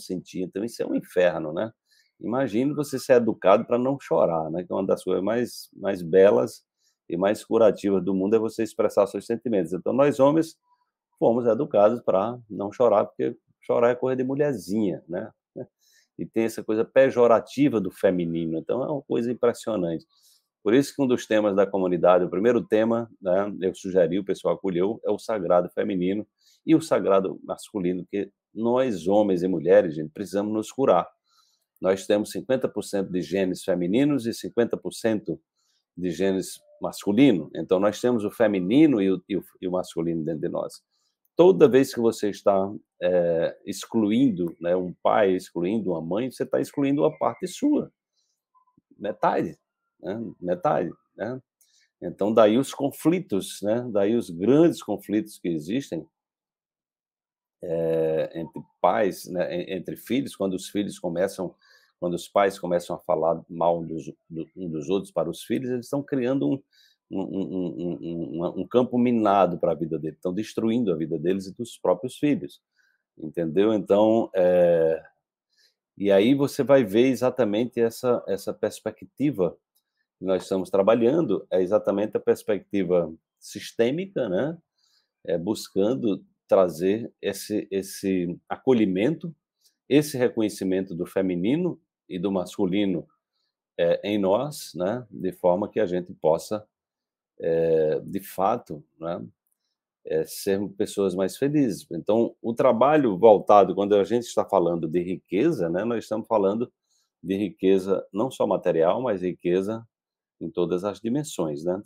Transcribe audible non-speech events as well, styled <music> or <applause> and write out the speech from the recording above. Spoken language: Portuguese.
sentir. Então, isso é um inferno, né? Imagine você ser educado para não chorar, né? Que é uma das coisas mais, mais belas e mais curativas do mundo é você expressar seus sentimentos. Então, nós homens fomos educados para não chorar, porque chorar é coisa de mulherzinha, né? <laughs> E tem essa coisa pejorativa do feminino. Então, é uma coisa impressionante. Por isso que um dos temas da comunidade, o primeiro tema, né, eu sugeri, o pessoal acolheu, é o sagrado feminino e o sagrado masculino, que nós, homens e mulheres, gente, precisamos nos curar. Nós temos 50% de genes femininos e 50% de genes masculino. Então, nós temos o feminino e o, e o, e o masculino dentro de nós. Toda vez que você está é, excluindo né, um pai, excluindo uma mãe, você está excluindo uma parte sua. Metade né? metade. Né? Então, daí os conflitos, né? daí os grandes conflitos que existem é, entre pais, né? entre filhos, quando os filhos começam, quando os pais começam a falar mal dos, do, um dos outros para os filhos, eles estão criando um, um, um, um, campo minado para a vida deles, estão destruindo a vida deles e dos próprios filhos, entendeu? Então, é, e aí você vai ver exatamente essa, essa perspectiva nós estamos trabalhando é exatamente a perspectiva sistêmica, né? É, buscando trazer esse, esse acolhimento, esse reconhecimento do feminino e do masculino é, em nós, né? De forma que a gente possa, é, de fato, né? É, sermos pessoas mais felizes. Então, o trabalho voltado, quando a gente está falando de riqueza, né, nós estamos falando de riqueza não só material, mas riqueza em todas as dimensões, né?